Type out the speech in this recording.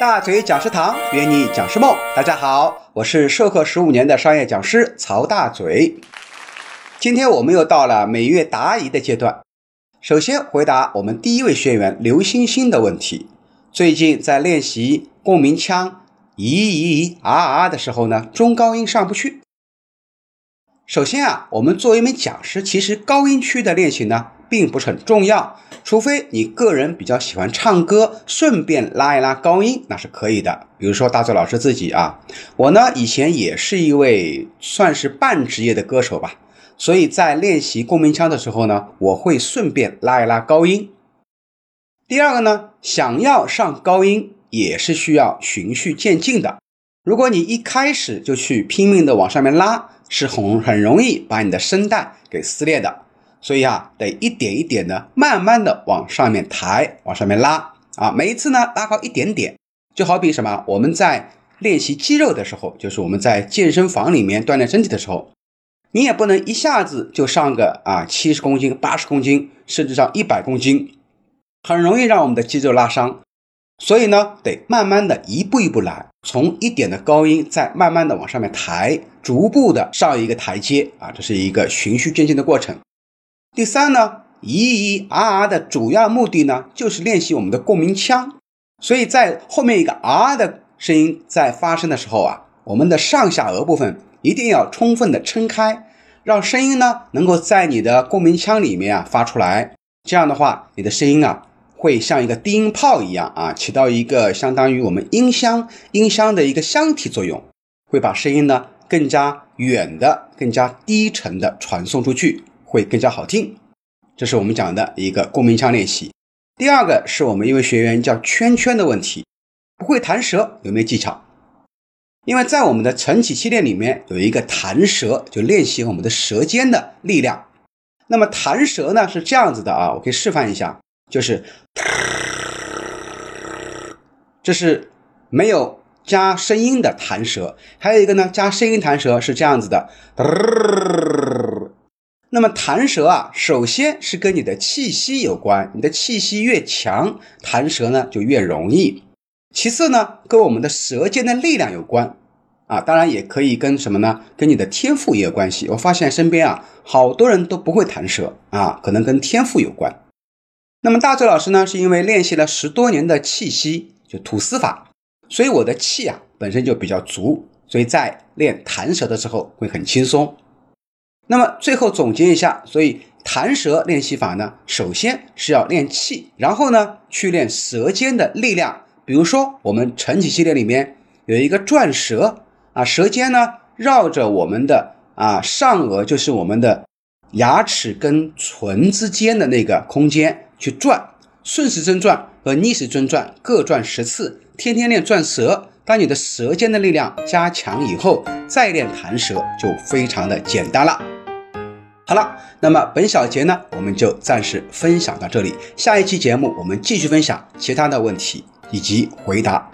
大嘴讲师堂，约你讲师梦。大家好，我是授课十五年的商业讲师曹大嘴。今天我们又到了每月答疑的阶段。首先回答我们第一位学员刘星星的问题：最近在练习共鸣腔“咦咦咦啊啊”的时候呢，中高音上不去。首先啊，我们作为一名讲师，其实高音区的练习呢，并不是很重要。除非你个人比较喜欢唱歌，顺便拉一拉高音，那是可以的。比如说大周老师自己啊，我呢以前也是一位算是半职业的歌手吧，所以在练习共鸣腔的时候呢，我会顺便拉一拉高音。第二个呢，想要上高音也是需要循序渐进的。如果你一开始就去拼命的往上面拉，是很很容易把你的声带给撕裂的。所以啊，得一点一点的，慢慢的往上面抬，往上面拉啊。每一次呢，拉高一点点，就好比什么？我们在练习肌肉的时候，就是我们在健身房里面锻炼身体的时候，你也不能一下子就上个啊七十公斤、八十公斤，甚至上一百公斤，很容易让我们的肌肉拉伤。所以呢，得慢慢的一步一步来，从一点的高音，再慢慢的往上面抬，逐步的上一个台阶啊，这是一个循序渐进的过程。第三呢，咦咦啊啊的主要目的呢，就是练习我们的共鸣腔。所以在后面一个啊的声音在发声的时候啊，我们的上下颚部分一定要充分的撑开，让声音呢能够在你的共鸣腔里面啊发出来。这样的话，你的声音啊会像一个低音炮一样啊，起到一个相当于我们音箱音箱的一个箱体作用，会把声音呢更加远的、更加低沉的传送出去。会更加好听，这是我们讲的一个共鸣腔练习。第二个是我们一位学员叫圈圈的问题，不会弹舌，有没有技巧？因为在我们的晨起系列里面有一个弹舌，就练习我们的舌尖的力量。那么弹舌呢是这样子的啊，我可以示范一下，就是，这是没有加声音的弹舌。还有一个呢，加声音弹舌是这样子的。那么弹舌啊，首先是跟你的气息有关，你的气息越强，弹舌呢就越容易。其次呢，跟我们的舌尖的力量有关啊，当然也可以跟什么呢？跟你的天赋也有关系。我发现身边啊，好多人都不会弹舌啊，可能跟天赋有关。那么大周老师呢，是因为练习了十多年的气息，就吐丝法，所以我的气啊本身就比较足，所以在练弹舌的时候会很轻松。那么最后总结一下，所以弹舌练习法呢，首先是要练气，然后呢去练舌尖的力量。比如说我们晨起系列里面有一个转舌啊，舌尖呢绕着我们的啊上颚，就是我们的牙齿跟唇之间的那个空间去转，顺时针转和逆时针转各转十次，天天练转舌。当你的舌尖的力量加强以后，再练弹舌就非常的简单了。好了，那么本小节呢，我们就暂时分享到这里。下一期节目我们继续分享其他的问题以及回答